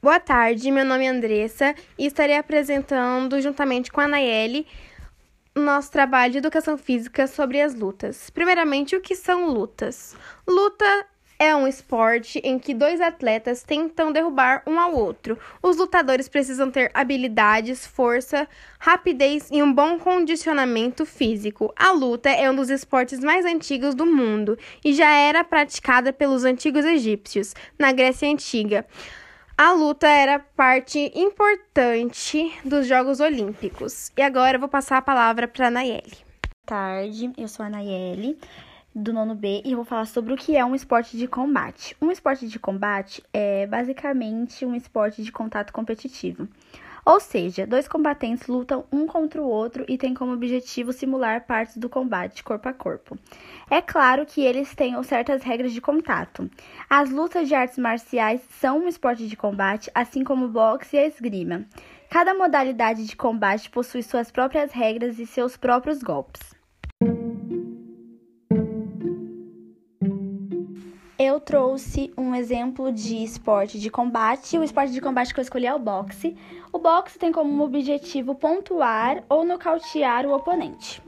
Boa tarde, meu nome é Andressa e estarei apresentando, juntamente com a Nayeli, nosso trabalho de educação física sobre as lutas. Primeiramente, o que são lutas? Luta é um esporte em que dois atletas tentam derrubar um ao outro. Os lutadores precisam ter habilidades, força, rapidez e um bom condicionamento físico. A luta é um dos esportes mais antigos do mundo e já era praticada pelos antigos egípcios, na Grécia Antiga. A luta era parte importante dos Jogos Olímpicos. E agora eu vou passar a palavra para a Nayeli. Boa tarde, eu sou a Nayeli do nono B e eu vou falar sobre o que é um esporte de combate. Um esporte de combate é basicamente um esporte de contato competitivo. Ou seja, dois combatentes lutam um contra o outro e têm como objetivo simular partes do combate corpo a corpo. É claro que eles têm certas regras de contato. As lutas de artes marciais são um esporte de combate, assim como o boxe e a esgrima. Cada modalidade de combate possui suas próprias regras e seus próprios golpes. Eu trouxe um exemplo de esporte de combate. O esporte de combate que eu escolhi é o boxe. O boxe tem como objetivo pontuar ou nocautear o oponente.